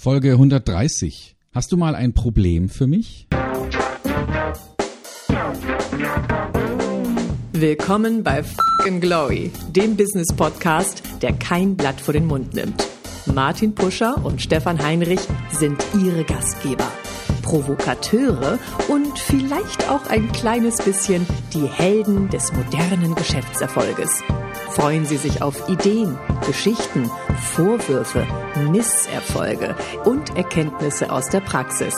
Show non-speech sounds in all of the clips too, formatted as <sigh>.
Folge 130. Hast du mal ein Problem für mich? Willkommen bei Fucking Glory, dem Business Podcast, der kein Blatt vor den Mund nimmt. Martin Puscher und Stefan Heinrich sind ihre Gastgeber. Provokateure und vielleicht auch ein kleines bisschen die Helden des modernen Geschäftserfolges. Freuen Sie sich auf Ideen, Geschichten, Vorwürfe, Misserfolge und Erkenntnisse aus der Praxis.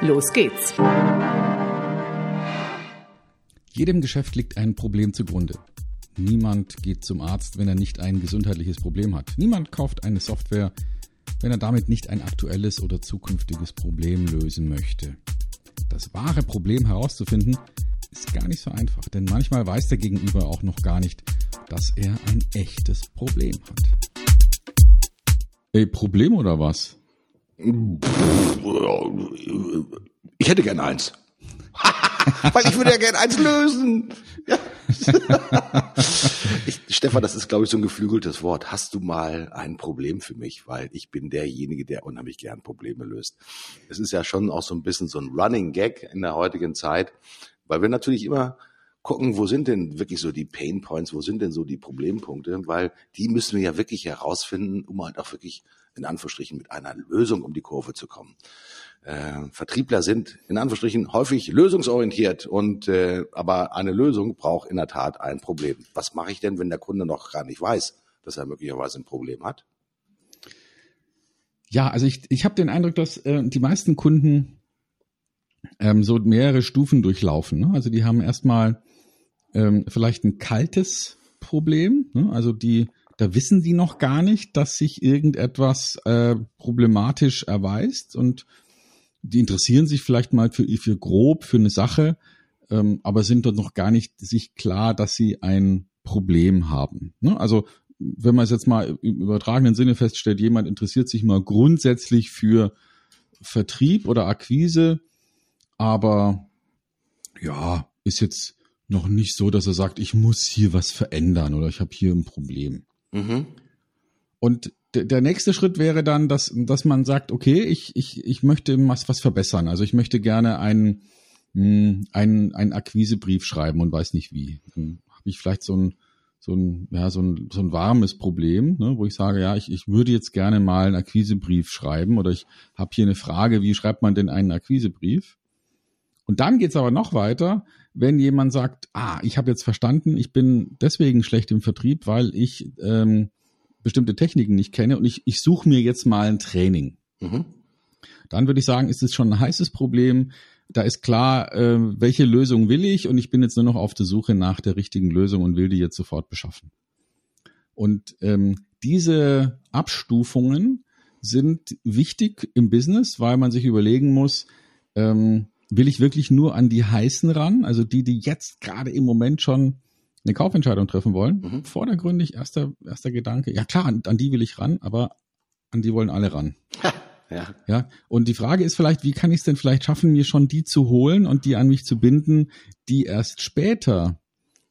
Los geht's! Jedem Geschäft liegt ein Problem zugrunde. Niemand geht zum Arzt, wenn er nicht ein gesundheitliches Problem hat. Niemand kauft eine Software, wenn er damit nicht ein aktuelles oder zukünftiges Problem lösen möchte. Das wahre Problem herauszufinden, ist gar nicht so einfach, denn manchmal weiß der Gegenüber auch noch gar nicht, dass er ein echtes Problem hat. Ey, Problem oder was? Ich hätte gern eins. <laughs> Weil ich würde ja gern eins lösen. Ja. <laughs> ich, Stefan, das ist, glaube ich, so ein geflügeltes Wort. Hast du mal ein Problem für mich? Weil ich bin derjenige, der unheimlich gern Probleme löst. Es ist ja schon auch so ein bisschen so ein Running Gag in der heutigen Zeit, weil wir natürlich immer gucken, wo sind denn wirklich so die Pain Points, wo sind denn so die Problempunkte, weil die müssen wir ja wirklich herausfinden, um halt auch wirklich in Anführungsstrichen mit einer Lösung um die Kurve zu kommen. Äh, Vertriebler sind in Anführungsstrichen häufig lösungsorientiert und äh, aber eine Lösung braucht in der Tat ein Problem. Was mache ich denn, wenn der Kunde noch gar nicht weiß, dass er möglicherweise ein Problem hat? Ja, also ich, ich habe den Eindruck, dass äh, die meisten Kunden ähm, so mehrere Stufen durchlaufen. Ne? Also die haben erstmal ähm, vielleicht ein kaltes Problem. Ne? Also die, da wissen die noch gar nicht, dass sich irgendetwas äh, problematisch erweist und die interessieren sich vielleicht mal für, für grob für eine Sache, ähm, aber sind dort noch gar nicht sich klar, dass sie ein Problem haben. Ne? Also wenn man es jetzt mal im übertragenen Sinne feststellt, jemand interessiert sich mal grundsätzlich für Vertrieb oder Akquise, aber ja, ist jetzt noch nicht so, dass er sagt, ich muss hier was verändern oder ich habe hier ein Problem. Mhm. Und der nächste Schritt wäre dann, dass, dass man sagt, okay, ich, ich, ich möchte was, was verbessern. Also ich möchte gerne einen, hm, einen, einen Akquisebrief schreiben und weiß nicht wie. Dann habe ich vielleicht so ein, so ein, ja, so ein, so ein warmes Problem, ne, wo ich sage, ja, ich, ich würde jetzt gerne mal einen Akquisebrief schreiben oder ich habe hier eine Frage, wie schreibt man denn einen Akquisebrief? Und dann geht's aber noch weiter, wenn jemand sagt, ah, ich habe jetzt verstanden, ich bin deswegen schlecht im Vertrieb, weil ich ähm, bestimmte Techniken nicht kenne und ich, ich suche mir jetzt mal ein Training. Mhm. Dann würde ich sagen, ist es schon ein heißes Problem. Da ist klar, äh, welche Lösung will ich und ich bin jetzt nur noch auf der Suche nach der richtigen Lösung und will die jetzt sofort beschaffen. Und ähm, diese Abstufungen sind wichtig im Business, weil man sich überlegen muss, ähm, will ich wirklich nur an die heißen ran, also die, die jetzt gerade im Moment schon eine Kaufentscheidung treffen wollen. Mhm. Vordergründig erster, erster Gedanke, ja klar, an, an, die will ich ran, aber an die wollen alle ran. ja. ja. Und die Frage ist vielleicht, wie kann ich es denn vielleicht schaffen, mir schon die zu holen und die an mich zu binden, die erst später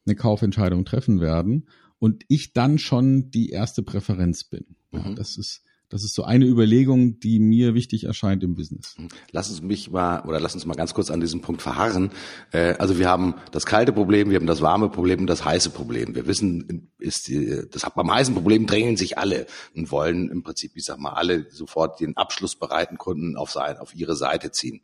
eine Kaufentscheidung treffen werden und ich dann schon die erste Präferenz bin. Ja, mhm. das ist das ist so eine Überlegung, die mir wichtig erscheint im Business. Lass uns mich mal oder lass uns mal ganz kurz an diesem Punkt verharren. Äh, also wir haben das kalte Problem, wir haben das warme Problem und das heiße Problem. Wir wissen, ist das beim heißen Problem drängen sich alle und wollen im Prinzip, ich sag mal, alle sofort den abschlussbereiten Kunden auf sein, auf ihre Seite ziehen.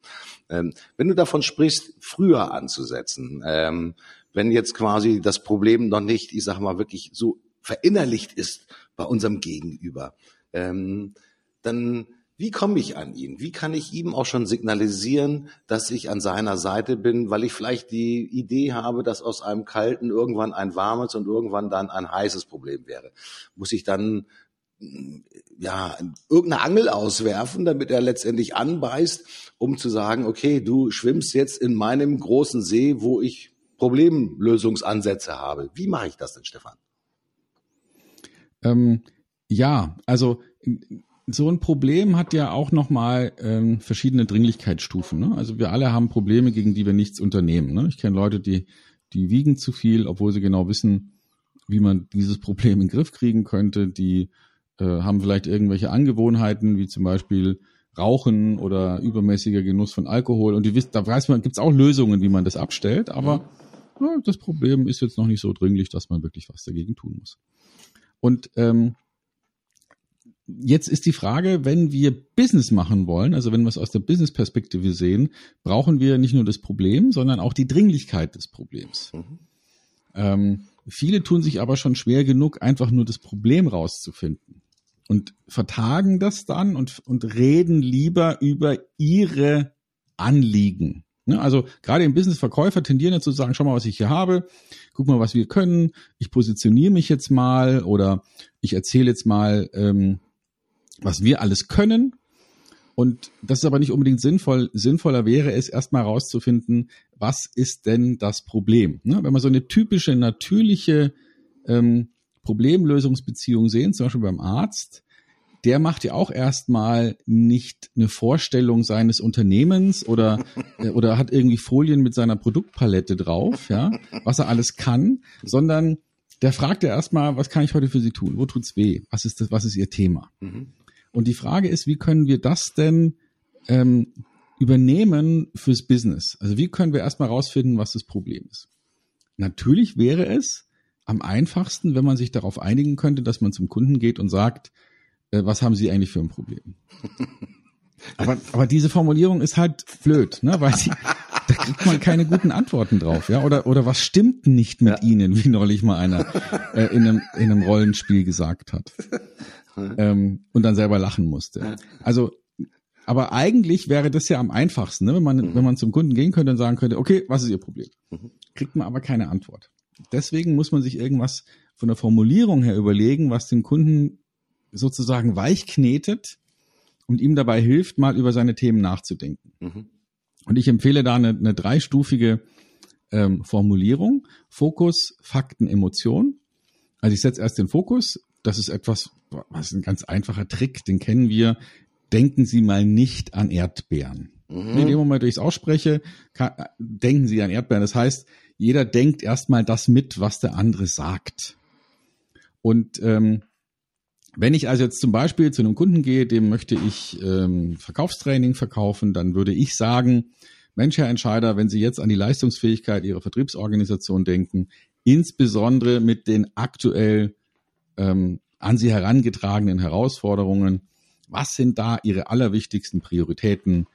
Ähm, wenn du davon sprichst, früher anzusetzen, ähm, wenn jetzt quasi das Problem noch nicht, ich sag mal, wirklich so verinnerlicht ist bei unserem Gegenüber ähm, dann wie komme ich an ihn? Wie kann ich ihm auch schon signalisieren, dass ich an seiner Seite bin, weil ich vielleicht die Idee habe, dass aus einem kalten irgendwann ein warmes und irgendwann dann ein heißes Problem wäre? Muss ich dann ja, irgendeine Angel auswerfen, damit er letztendlich anbeißt, um zu sagen, okay, du schwimmst jetzt in meinem großen See, wo ich Problemlösungsansätze habe. Wie mache ich das denn, Stefan? Ähm, ja, also so ein Problem hat ja auch nochmal ähm, verschiedene Dringlichkeitsstufen. Ne? Also wir alle haben Probleme, gegen die wir nichts unternehmen. Ne? Ich kenne Leute, die, die wiegen zu viel, obwohl sie genau wissen, wie man dieses Problem in den Griff kriegen könnte. Die äh, haben vielleicht irgendwelche Angewohnheiten, wie zum Beispiel Rauchen oder übermäßiger Genuss von Alkohol. Und die wisst, da weiß man, gibt's auch Lösungen, wie man das abstellt, aber ja, das Problem ist jetzt noch nicht so dringlich, dass man wirklich was dagegen tun muss. Und ähm, jetzt ist die Frage, wenn wir Business machen wollen, also wenn wir es aus der Business-Perspektive sehen, brauchen wir nicht nur das Problem, sondern auch die Dringlichkeit des Problems. Mhm. Ähm, viele tun sich aber schon schwer genug, einfach nur das Problem rauszufinden und vertagen das dann und, und reden lieber über ihre Anliegen. Ne? Also gerade im Business Verkäufer tendieren dazu zu sagen, schau mal, was ich hier habe, guck mal, was wir können, ich positioniere mich jetzt mal oder ich erzähle jetzt mal, ähm, was wir alles können. Und das ist aber nicht unbedingt sinnvoll. Sinnvoller wäre es, erstmal herauszufinden, was ist denn das Problem? Ne? Wenn wir so eine typische, natürliche ähm, Problemlösungsbeziehung sehen, zum Beispiel beim Arzt, der macht ja auch erstmal nicht eine Vorstellung seines Unternehmens oder, äh, oder hat irgendwie Folien mit seiner Produktpalette drauf, ja, was er alles kann, sondern der fragt ja erstmal, was kann ich heute für Sie tun? Wo tut's weh? Was ist das, was ist Ihr Thema? Mhm. Und die Frage ist, wie können wir das denn ähm, übernehmen fürs Business? Also wie können wir erstmal rausfinden, was das Problem ist? Natürlich wäre es am einfachsten, wenn man sich darauf einigen könnte, dass man zum Kunden geht und sagt, äh, was haben Sie eigentlich für ein Problem? <laughs> Aber, aber diese Formulierung ist halt blöd, ne? Weil sie, da kriegt man keine guten Antworten drauf, ja? Oder, oder was stimmt nicht mit ja. Ihnen, wie neulich mal einer äh, in, einem, in einem Rollenspiel gesagt hat. Ähm, und dann selber lachen musste. Also, aber eigentlich wäre das ja am einfachsten, ne? wenn man, mhm. wenn man zum Kunden gehen könnte und sagen könnte, okay, was ist Ihr Problem? Mhm. Kriegt man aber keine Antwort. Deswegen muss man sich irgendwas von der Formulierung her überlegen, was den Kunden sozusagen weich knetet und ihm dabei hilft, mal über seine Themen nachzudenken. Mhm. Und ich empfehle da eine, eine dreistufige ähm, Formulierung. Fokus, Fakten, Emotion. Also ich setze erst den Fokus. Das ist etwas, was ist ein ganz einfacher Trick, den kennen wir. Denken Sie mal nicht an Erdbeeren. Mhm. In dem Moment, wo ich es ausspreche, kann, denken Sie an Erdbeeren. Das heißt, jeder denkt erstmal das mit, was der andere sagt. Und ähm, wenn ich also jetzt zum Beispiel zu einem Kunden gehe, dem möchte ich ähm, Verkaufstraining verkaufen, dann würde ich sagen, Mensch, Herr Entscheider, wenn Sie jetzt an die Leistungsfähigkeit Ihrer Vertriebsorganisation denken, insbesondere mit den aktuell ähm, an Sie herangetragenen Herausforderungen, was sind da Ihre allerwichtigsten Prioritäten?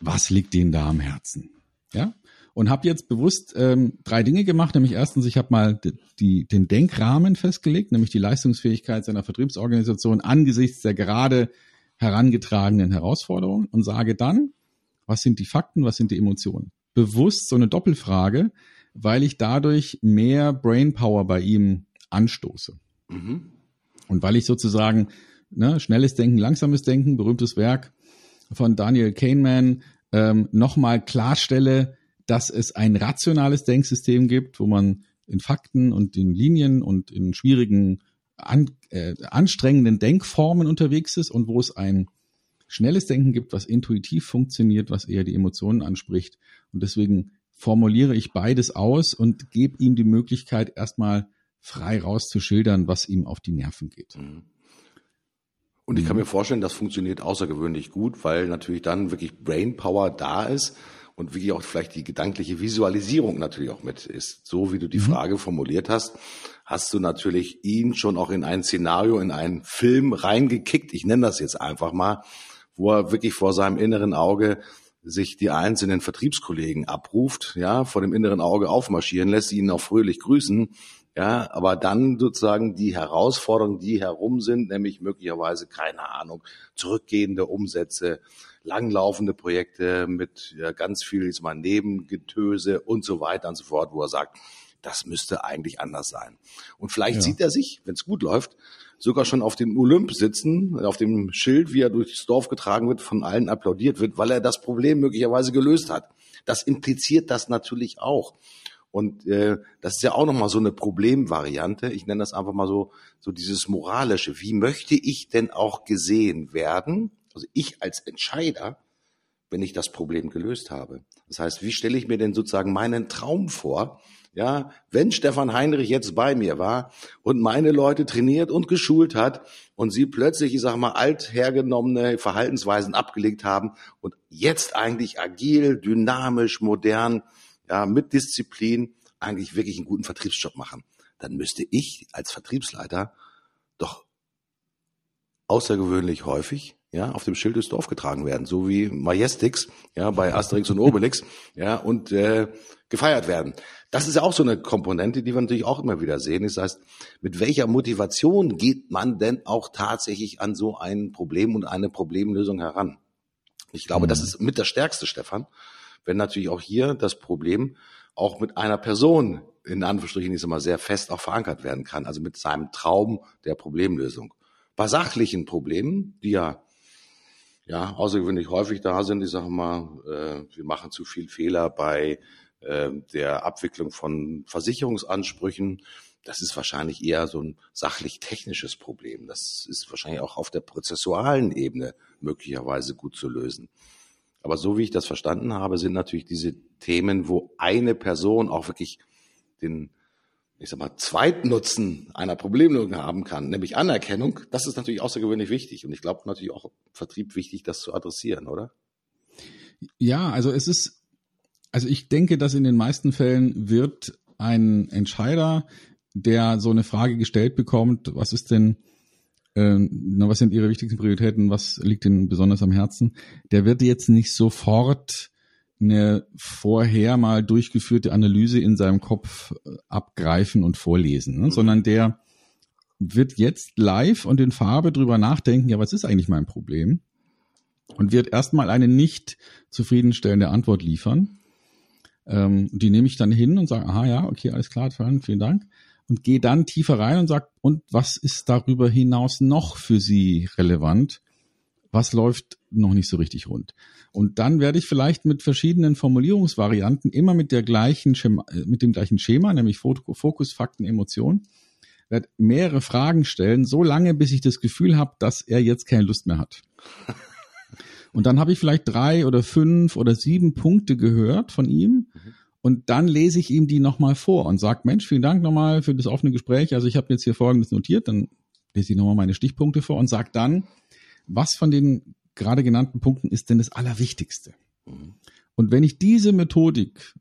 Was liegt Ihnen da am Herzen? Ja, und habe jetzt bewusst ähm, drei Dinge gemacht. Nämlich erstens, ich habe mal die, die, den Denkrahmen festgelegt, nämlich die Leistungsfähigkeit seiner Vertriebsorganisation angesichts der gerade herangetragenen Herausforderungen und sage dann, was sind die Fakten, was sind die Emotionen? Bewusst so eine Doppelfrage, weil ich dadurch mehr Brainpower bei ihm anstoße. Mhm. Und weil ich sozusagen ne, schnelles Denken, langsames Denken, berühmtes Werk von Daniel Kahneman, ähm, nochmal klarstelle, dass es ein rationales Denksystem gibt, wo man in Fakten und in Linien und in schwierigen, an, äh, anstrengenden Denkformen unterwegs ist und wo es ein schnelles Denken gibt, was intuitiv funktioniert, was eher die Emotionen anspricht. Und deswegen formuliere ich beides aus und gebe ihm die Möglichkeit, erstmal frei rauszuschildern, was ihm auf die Nerven geht. Mhm. Und ich kann mir vorstellen, das funktioniert außergewöhnlich gut, weil natürlich dann wirklich Brainpower da ist und wie auch vielleicht die gedankliche Visualisierung natürlich auch mit ist. So wie du die mhm. Frage formuliert hast, hast du natürlich ihn schon auch in ein Szenario, in einen Film reingekickt. Ich nenne das jetzt einfach mal, wo er wirklich vor seinem inneren Auge sich die einzelnen Vertriebskollegen abruft, ja, vor dem inneren Auge aufmarschieren lässt, ihnen auch fröhlich grüßen, ja, aber dann sozusagen die Herausforderungen, die herum sind, nämlich möglicherweise, keine Ahnung, zurückgehende Umsätze, langlaufende Projekte mit ja, ganz viel jetzt mal Nebengetöse und so weiter und so fort, wo er sagt, das müsste eigentlich anders sein. Und vielleicht ja. sieht er sich, wenn es gut läuft, sogar schon auf dem Olymp sitzen, auf dem Schild, wie er durchs Dorf getragen wird, von allen applaudiert wird, weil er das Problem möglicherweise gelöst hat. Das impliziert das natürlich auch. Und äh, das ist ja auch nochmal so eine Problemvariante. Ich nenne das einfach mal so, so dieses Moralische. Wie möchte ich denn auch gesehen werden? Also ich als Entscheider wenn ich das Problem gelöst habe. Das heißt, wie stelle ich mir denn sozusagen meinen Traum vor? Ja, wenn Stefan Heinrich jetzt bei mir war und meine Leute trainiert und geschult hat und sie plötzlich, ich sag mal, althergenommene Verhaltensweisen abgelegt haben und jetzt eigentlich agil, dynamisch, modern, ja, mit Disziplin eigentlich wirklich einen guten Vertriebsjob machen, dann müsste ich als Vertriebsleiter doch außergewöhnlich häufig ja, auf dem Schild des Dorf getragen werden, so wie Majestix, ja, bei Asterix und Obelix, ja, und äh, gefeiert werden. Das ist ja auch so eine Komponente, die wir natürlich auch immer wieder sehen. Das heißt, mit welcher Motivation geht man denn auch tatsächlich an so ein Problem und eine Problemlösung heran? Ich glaube, mhm. das ist mit das Stärkste, Stefan, wenn natürlich auch hier das Problem auch mit einer Person in Anführungsstrichen ist immer sehr fest auch verankert werden kann, also mit seinem Traum der Problemlösung. Bei sachlichen Problemen, die ja ja außergewöhnlich häufig da sind, ich sage mal, äh, wir machen zu viel Fehler bei äh, der Abwicklung von Versicherungsansprüchen. Das ist wahrscheinlich eher so ein sachlich-technisches Problem. Das ist wahrscheinlich auch auf der prozessualen Ebene möglicherweise gut zu lösen. Aber so wie ich das verstanden habe, sind natürlich diese Themen, wo eine Person auch wirklich den, ich sag mal, Zweitnutzen einer Problemlösung haben kann, nämlich Anerkennung, das ist natürlich außergewöhnlich wichtig. Und ich glaube natürlich auch Vertrieb wichtig, das zu adressieren, oder? Ja, also es ist, also ich denke, dass in den meisten Fällen wird ein Entscheider, der so eine Frage gestellt bekommt, was ist denn äh, was sind Ihre wichtigsten Prioritäten, was liegt Ihnen besonders am Herzen, der wird jetzt nicht sofort eine vorher mal durchgeführte Analyse in seinem Kopf äh, abgreifen und vorlesen, ne? mhm. sondern der wird jetzt live und in Farbe drüber nachdenken, ja, was ist eigentlich mein Problem? Und wird erstmal eine nicht zufriedenstellende Antwort liefern. Ähm, die nehme ich dann hin und sage, aha, ja, okay, alles klar, vielen Dank und gehe dann tiefer rein und sage, und was ist darüber hinaus noch für Sie relevant? Was läuft noch nicht so richtig rund? Und dann werde ich vielleicht mit verschiedenen Formulierungsvarianten immer mit der gleichen Schema, äh, mit dem gleichen Schema, nämlich Fokus, Fakten, Emotionen, werde mehrere Fragen stellen, so lange, bis ich das Gefühl habe, dass er jetzt keine Lust mehr hat. <laughs> Und dann habe ich vielleicht drei oder fünf oder sieben Punkte gehört von ihm. Mhm und dann lese ich ihm die nochmal vor und sage, Mensch, vielen Dank nochmal für das offene Gespräch. Also ich habe jetzt hier Folgendes notiert, dann lese ich nochmal meine Stichpunkte vor und sage dann, was von den gerade genannten Punkten ist denn das Allerwichtigste? Mhm. Und wenn ich diese Methodik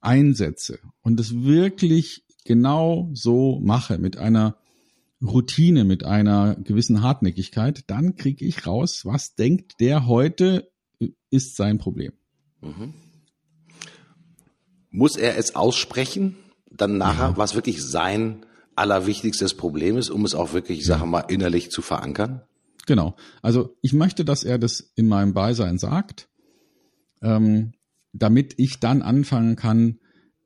einsetze und es wirklich genau so mache, mit einer Routine, mit einer gewissen Hartnäckigkeit, dann kriege ich raus, was denkt der heute ist sein Problem. Mhm. Muss er es aussprechen, dann nachher, ja. was wirklich sein allerwichtigstes Problem ist, um es auch wirklich, ich sage mal, innerlich zu verankern? Genau. Also ich möchte, dass er das in meinem Beisein sagt, ähm, damit ich dann anfangen kann,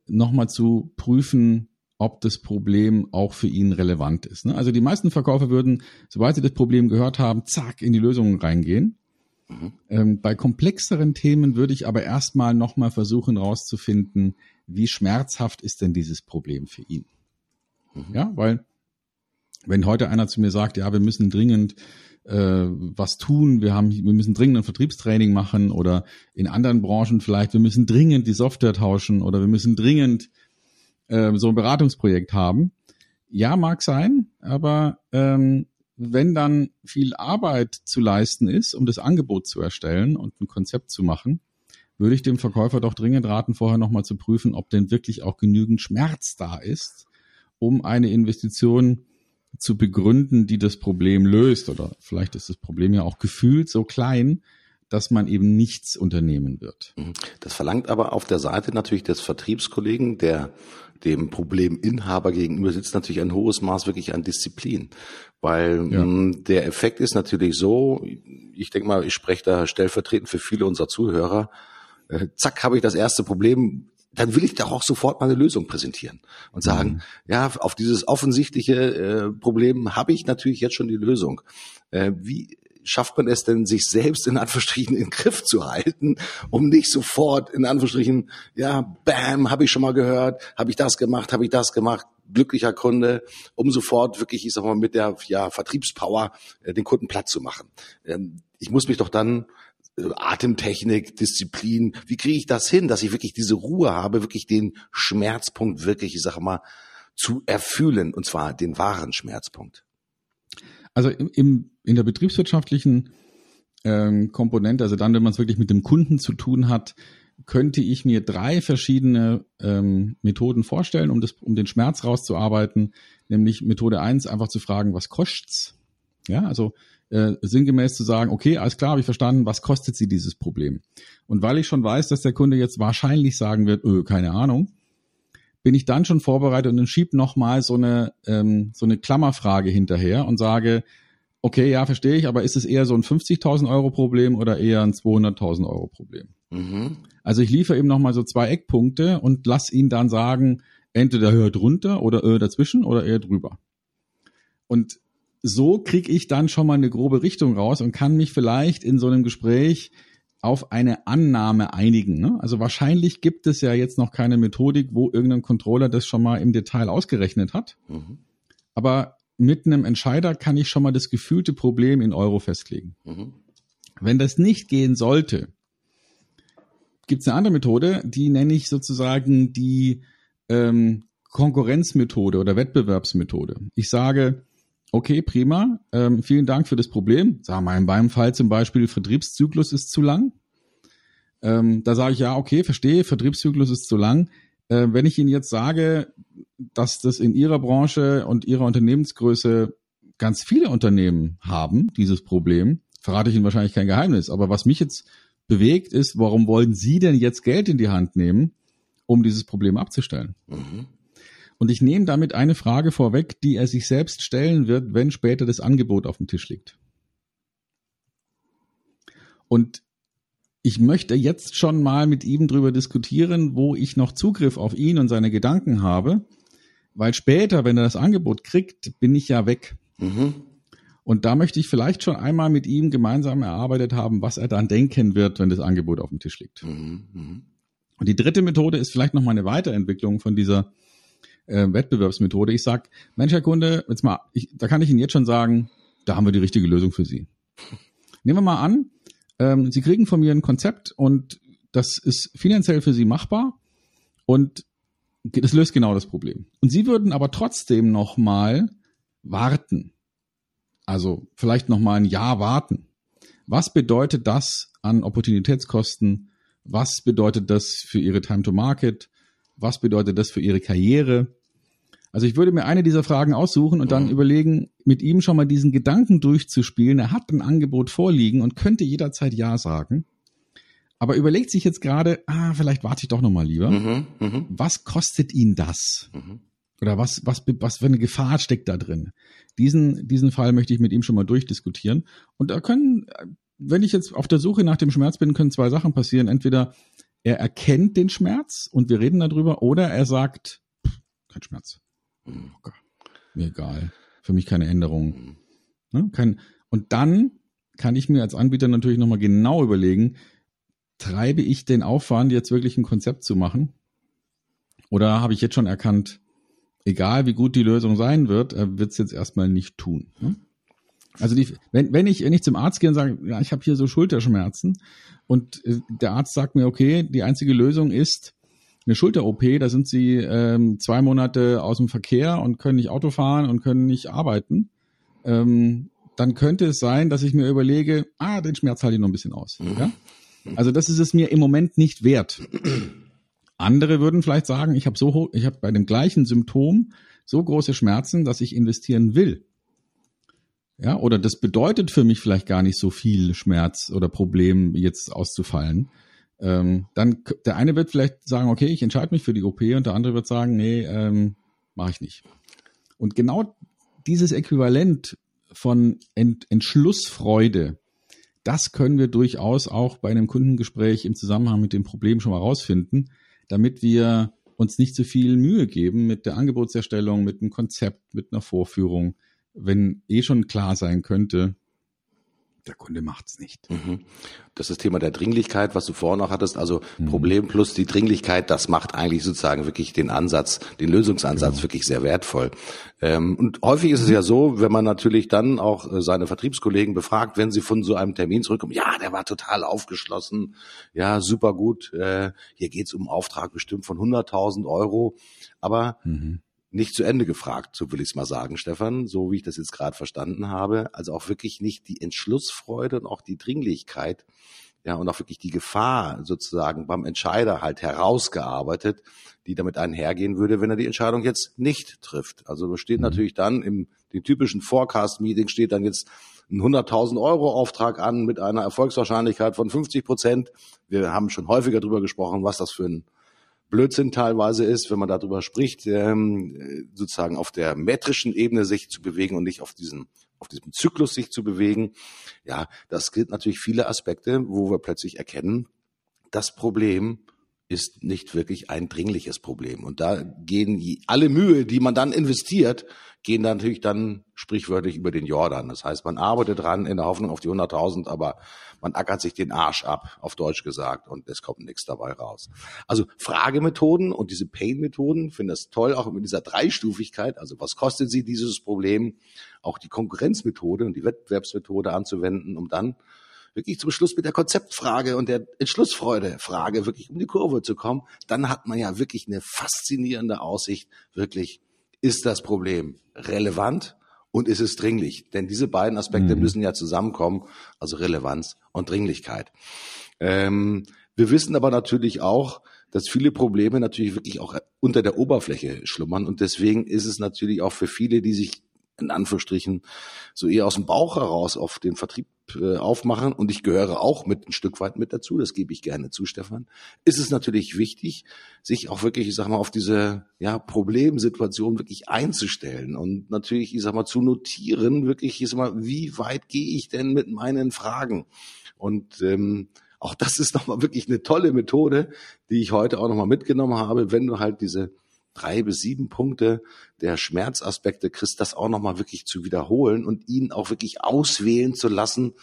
nochmal zu prüfen, ob das Problem auch für ihn relevant ist. Ne? Also die meisten Verkäufer würden, sobald sie das Problem gehört haben, zack, in die Lösungen reingehen. Mhm. Ähm, bei komplexeren Themen würde ich aber erstmal nochmal versuchen rauszufinden, wie schmerzhaft ist denn dieses Problem für ihn. Mhm. Ja, weil wenn heute einer zu mir sagt, ja, wir müssen dringend äh, was tun, wir haben, wir müssen dringend ein Vertriebstraining machen oder in anderen Branchen vielleicht, wir müssen dringend die Software tauschen oder wir müssen dringend äh, so ein Beratungsprojekt haben. Ja, mag sein, aber ähm, wenn dann viel Arbeit zu leisten ist, um das Angebot zu erstellen und ein Konzept zu machen, würde ich dem Verkäufer doch dringend raten, vorher nochmal zu prüfen, ob denn wirklich auch genügend Schmerz da ist, um eine Investition zu begründen, die das Problem löst. Oder vielleicht ist das Problem ja auch gefühlt so klein, dass man eben nichts unternehmen wird. Mhm. Das verlangt aber auf der Seite natürlich des Vertriebskollegen, der dem Probleminhaber gegenüber sitzt natürlich ein hohes Maß wirklich an Disziplin. Weil ja. mh, mm, der Effekt ist natürlich so, ich denke mal, ich spreche da stellvertretend für viele unserer Zuhörer, äh, zack, habe ich das erste Problem, dann will ich doch auch sofort meine Lösung präsentieren und sagen, mhm. ja, auf dieses offensichtliche äh, Problem habe ich natürlich jetzt schon die Lösung. Äh, wie schafft man es denn, sich selbst in Anführungsstrichen in den Griff zu halten, um nicht sofort in Anführungsstrichen, ja, bam, habe ich schon mal gehört, habe ich das gemacht, habe ich das gemacht, glücklicher Kunde, um sofort wirklich, ich sag mal, mit der ja, Vertriebspower äh, den Kunden platt zu machen. Ähm, ich muss mich doch dann Atemtechnik, Disziplin. Wie kriege ich das hin, dass ich wirklich diese Ruhe habe, wirklich den Schmerzpunkt wirklich, ich sage mal, zu erfühlen, und zwar den wahren Schmerzpunkt? Also im, im, in der betriebswirtschaftlichen ähm, Komponente, also dann, wenn man es wirklich mit dem Kunden zu tun hat, könnte ich mir drei verschiedene ähm, Methoden vorstellen, um, das, um den Schmerz rauszuarbeiten. Nämlich Methode eins einfach zu fragen, was kostet's? Ja, also äh, sinngemäß zu sagen, okay, alles klar, habe ich verstanden, was kostet sie dieses Problem? Und weil ich schon weiß, dass der Kunde jetzt wahrscheinlich sagen wird, öh, keine Ahnung, bin ich dann schon vorbereitet und dann schieb nochmal so eine, ähm, so eine Klammerfrage hinterher und sage, okay, ja, verstehe ich, aber ist es eher so ein 50.000 Euro Problem oder eher ein 200.000 Euro Problem? Mhm. Also ich liefere ihm nochmal so zwei Eckpunkte und lass ihn dann sagen, entweder höher drunter oder eher dazwischen oder eher drüber. Und so kriege ich dann schon mal eine grobe Richtung raus und kann mich vielleicht in so einem Gespräch auf eine Annahme einigen. Ne? Also wahrscheinlich gibt es ja jetzt noch keine Methodik, wo irgendein Controller das schon mal im Detail ausgerechnet hat. Mhm. Aber mit einem Entscheider kann ich schon mal das gefühlte Problem in Euro festlegen. Mhm. Wenn das nicht gehen sollte, gibt es eine andere Methode, die nenne ich sozusagen die ähm, Konkurrenzmethode oder Wettbewerbsmethode. Ich sage, okay, prima, ähm, vielen Dank für das Problem. Sagen wir in meinem Fall zum Beispiel, Vertriebszyklus ist zu lang. Ähm, da sage ich ja, okay, verstehe, Vertriebszyklus ist zu lang. Äh, wenn ich Ihnen jetzt sage, dass das in Ihrer Branche und Ihrer Unternehmensgröße ganz viele Unternehmen haben, dieses Problem, verrate ich Ihnen wahrscheinlich kein Geheimnis. Aber was mich jetzt bewegt ist, warum wollen Sie denn jetzt Geld in die Hand nehmen, um dieses Problem abzustellen? Mhm. Und ich nehme damit eine Frage vorweg, die er sich selbst stellen wird, wenn später das Angebot auf dem Tisch liegt. Und ich möchte jetzt schon mal mit ihm drüber diskutieren, wo ich noch Zugriff auf ihn und seine Gedanken habe, weil später, wenn er das Angebot kriegt, bin ich ja weg. Mhm. Und da möchte ich vielleicht schon einmal mit ihm gemeinsam erarbeitet haben, was er dann denken wird, wenn das Angebot auf dem Tisch liegt. Mhm. mhm. Und die dritte Methode ist vielleicht noch mal eine Weiterentwicklung von dieser äh, Wettbewerbsmethode. Ich sag, Mensch, Herr Kunde, jetzt mal, ich, da kann ich Ihnen jetzt schon sagen, da haben wir die richtige Lösung für Sie. Nehmen wir mal an, ähm, Sie kriegen von mir ein Konzept und das ist finanziell für Sie machbar und das löst genau das Problem. Und Sie würden aber trotzdem noch mal warten. Also vielleicht noch mal ein Jahr warten. Was bedeutet das an Opportunitätskosten? Was bedeutet das für Ihre Time to Market? Was bedeutet das für Ihre Karriere? Also ich würde mir eine dieser Fragen aussuchen und dann mhm. überlegen, mit ihm schon mal diesen Gedanken durchzuspielen. Er hat ein Angebot vorliegen und könnte jederzeit Ja sagen. Aber überlegt sich jetzt gerade, ah, vielleicht warte ich doch noch mal lieber. Mhm, mh. Was kostet ihn das? Mhm. Oder was, was, was für eine Gefahr steckt da drin? Diesen, diesen Fall möchte ich mit ihm schon mal durchdiskutieren. Und da können, wenn ich jetzt auf der Suche nach dem Schmerz bin, können zwei Sachen passieren. Entweder er erkennt den Schmerz und wir reden darüber, oder er sagt, kein Schmerz. Mhm. Oh mir egal. Für mich keine Änderung. Mhm. Ne? Kein, und dann kann ich mir als Anbieter natürlich nochmal genau überlegen, treibe ich den Aufwand, jetzt wirklich ein Konzept zu machen? Oder habe ich jetzt schon erkannt, egal wie gut die Lösung sein wird, wird es jetzt erstmal nicht tun. Ne? Also die, wenn, wenn ich wenn ich zum Arzt gehe und sage, ja, ich habe hier so Schulterschmerzen und äh, der Arzt sagt mir, okay, die einzige Lösung ist, eine Schulter-OP, da sind sie ähm, zwei Monate aus dem Verkehr und können nicht Auto fahren und können nicht arbeiten, ähm, dann könnte es sein, dass ich mir überlege, ah, den Schmerz halte ich noch ein bisschen aus. Mhm. Ja? Also das ist es mir im Moment nicht wert. Andere würden vielleicht sagen, ich habe so ich habe bei dem gleichen Symptom so große Schmerzen, dass ich investieren will. Ja, oder das bedeutet für mich vielleicht gar nicht so viel Schmerz oder Problem jetzt auszufallen. Ähm, dann der eine wird vielleicht sagen, okay, ich entscheide mich für die OP und der andere wird sagen, nee, ähm, mache ich nicht. Und genau dieses Äquivalent von Ent Entschlussfreude, das können wir durchaus auch bei einem Kundengespräch im Zusammenhang mit dem Problem schon mal rausfinden, damit wir uns nicht zu viel Mühe geben mit der Angebotserstellung, mit einem Konzept, mit einer Vorführung, wenn eh schon klar sein könnte, der Kunde macht's nicht. Mhm. Das ist das Thema der Dringlichkeit, was du vorhin noch hattest. Also mhm. Problem plus die Dringlichkeit, das macht eigentlich sozusagen wirklich den Ansatz, den Lösungsansatz genau. wirklich sehr wertvoll. Ähm, und häufig ist es ja so, wenn man natürlich dann auch äh, seine Vertriebskollegen befragt, wenn sie von so einem Termin zurückkommen, ja, der war total aufgeschlossen, ja, super gut, äh, hier geht's um Auftrag bestimmt von 100.000 Euro, aber mhm nicht zu Ende gefragt, so will ich es mal sagen, Stefan, so wie ich das jetzt gerade verstanden habe. Also auch wirklich nicht die Entschlussfreude und auch die Dringlichkeit, ja, und auch wirklich die Gefahr sozusagen beim Entscheider halt herausgearbeitet, die damit einhergehen würde, wenn er die Entscheidung jetzt nicht trifft. Also da steht mhm. natürlich dann im den typischen Forecast-Meeting steht dann jetzt ein 100.000 Euro Auftrag an mit einer Erfolgswahrscheinlichkeit von 50 Prozent. Wir haben schon häufiger darüber gesprochen, was das für ein Blödsinn teilweise ist, wenn man darüber spricht, ähm, sozusagen auf der metrischen Ebene sich zu bewegen und nicht auf diesem auf diesem Zyklus sich zu bewegen. Ja, das gilt natürlich viele Aspekte, wo wir plötzlich erkennen, das Problem ist nicht wirklich ein dringliches Problem. Und da gehen alle Mühe, die man dann investiert, gehen dann natürlich dann sprichwörtlich über den Jordan. Das heißt, man arbeitet dran in der Hoffnung auf die 100.000, aber man ackert sich den Arsch ab, auf Deutsch gesagt, und es kommt nichts dabei raus. Also Fragemethoden und diese Pain-Methoden, finde das toll, auch mit dieser Dreistufigkeit. Also was kostet sie dieses Problem? Auch die Konkurrenzmethode und die Wettbewerbsmethode anzuwenden, um dann wirklich zum Schluss mit der Konzeptfrage und der Entschlussfreude-Frage wirklich um die Kurve zu kommen, dann hat man ja wirklich eine faszinierende Aussicht, wirklich ist das Problem relevant und ist es dringlich? Denn diese beiden Aspekte mhm. müssen ja zusammenkommen, also Relevanz und Dringlichkeit. Ähm, wir wissen aber natürlich auch, dass viele Probleme natürlich wirklich auch unter der Oberfläche schlummern und deswegen ist es natürlich auch für viele, die sich in Anführungsstrichen so eher aus dem Bauch heraus auf den Vertrieb äh, aufmachen und ich gehöre auch mit ein Stück weit mit dazu, das gebe ich gerne zu, Stefan, ist es natürlich wichtig, sich auch wirklich, ich sag mal, auf diese ja, Problemsituation wirklich einzustellen und natürlich, ich sag mal, zu notieren, wirklich, ich sag mal, wie weit gehe ich denn mit meinen Fragen? Und ähm, auch das ist <laughs> nochmal wirklich eine tolle Methode, die ich heute auch nochmal mitgenommen habe, wenn du halt diese drei bis sieben Punkte der Schmerzaspekte kriegst, das auch nochmal wirklich zu wiederholen und ihn auch wirklich auswählen zu lassen,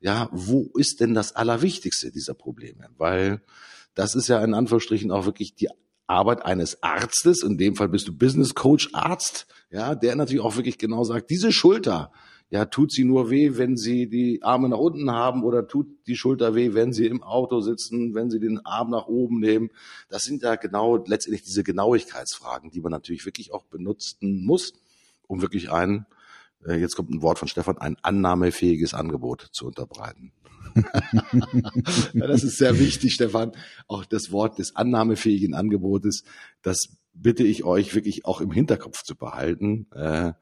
ja, wo ist denn das Allerwichtigste dieser Probleme? Weil das ist ja in Anführungsstrichen auch wirklich die Arbeit eines Arztes, in dem Fall bist du Business Coach Arzt, ja, der natürlich auch wirklich genau sagt, diese Schulter, ja, tut sie nur weh, wenn sie die Arme nach unten haben oder tut die Schulter weh, wenn sie im Auto sitzen, wenn sie den Arm nach oben nehmen. Das sind ja genau letztendlich diese Genauigkeitsfragen, die man natürlich wirklich auch benutzen muss, um wirklich ein, äh, jetzt kommt ein Wort von Stefan, ein annahmefähiges Angebot zu unterbreiten. <laughs> ja, das ist sehr wichtig, Stefan. Auch das Wort des annahmefähigen Angebotes, das bitte ich euch wirklich auch im Hinterkopf zu behalten. Äh,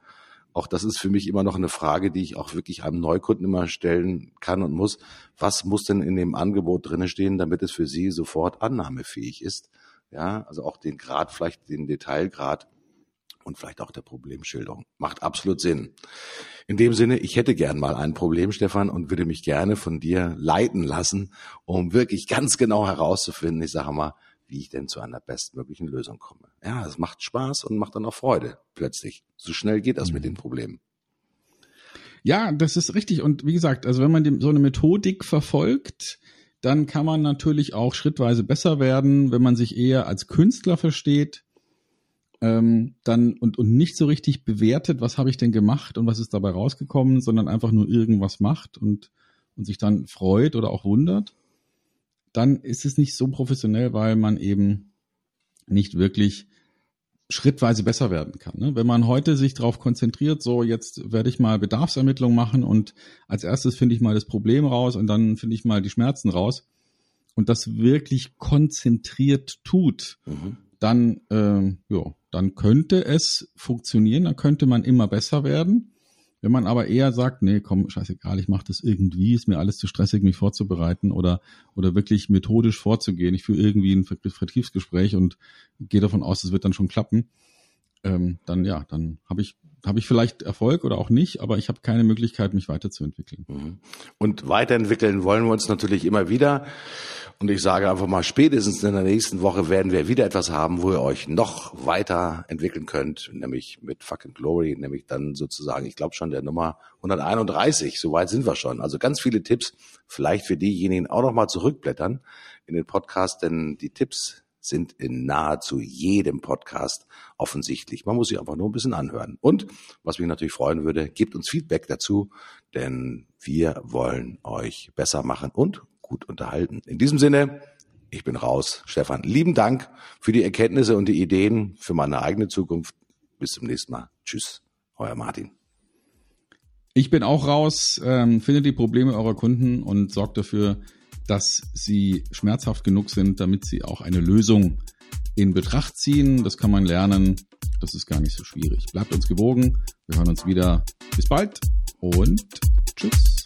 auch das ist für mich immer noch eine Frage, die ich auch wirklich einem Neukunden immer stellen kann und muss. Was muss denn in dem Angebot drinne stehen, damit es für Sie sofort annahmefähig ist? Ja, also auch den Grad, vielleicht den Detailgrad und vielleicht auch der Problemschilderung. Macht absolut Sinn. In dem Sinne, ich hätte gern mal ein Problem, Stefan, und würde mich gerne von dir leiten lassen, um wirklich ganz genau herauszufinden, ich sage mal, wie ich denn zu einer bestmöglichen Lösung komme. Ja, es macht Spaß und macht dann auch Freude plötzlich. So schnell geht das mhm. mit den Problemen. Ja, das ist richtig. Und wie gesagt, also wenn man so eine Methodik verfolgt, dann kann man natürlich auch schrittweise besser werden, wenn man sich eher als Künstler versteht, ähm, dann und, und nicht so richtig bewertet, was habe ich denn gemacht und was ist dabei rausgekommen, sondern einfach nur irgendwas macht und, und sich dann freut oder auch wundert dann ist es nicht so professionell, weil man eben nicht wirklich schrittweise besser werden kann. Ne? Wenn man heute sich darauf konzentriert, so jetzt werde ich mal Bedarfsermittlung machen und als erstes finde ich mal das Problem raus und dann finde ich mal die Schmerzen raus und das wirklich konzentriert tut, mhm. dann, äh, ja, dann könnte es funktionieren, dann könnte man immer besser werden. Wenn man aber eher sagt, nee, komm, scheißegal, ich mache das irgendwie, ist mir alles zu stressig, mich vorzubereiten oder, oder wirklich methodisch vorzugehen. Ich führe irgendwie ein Vertriebsgespräch und gehe davon aus, es wird dann schon klappen. Ähm, dann ja, dann habe ich habe ich vielleicht Erfolg oder auch nicht, aber ich habe keine Möglichkeit, mich weiterzuentwickeln. Mhm. Und weiterentwickeln wollen wir uns natürlich immer wieder. Und ich sage einfach mal, spätestens in der nächsten Woche werden wir wieder etwas haben, wo ihr euch noch weiter entwickeln könnt, nämlich mit Fucking Glory, nämlich dann sozusagen, ich glaube schon der Nummer 131, soweit sind wir schon. Also ganz viele Tipps, vielleicht für diejenigen auch noch mal zurückblättern in den Podcast, denn die Tipps sind in nahezu jedem Podcast offensichtlich. Man muss sich einfach nur ein bisschen anhören. Und was mich natürlich freuen würde, gebt uns Feedback dazu, denn wir wollen euch besser machen und gut unterhalten. In diesem Sinne, ich bin raus. Stefan, lieben Dank für die Erkenntnisse und die Ideen für meine eigene Zukunft. Bis zum nächsten Mal. Tschüss, euer Martin. Ich bin auch raus. Ähm, findet die Probleme eurer Kunden und sorgt dafür, dass sie schmerzhaft genug sind, damit sie auch eine Lösung in Betracht ziehen. Das kann man lernen. Das ist gar nicht so schwierig. Bleibt uns gewogen. Wir hören uns wieder. Bis bald und tschüss.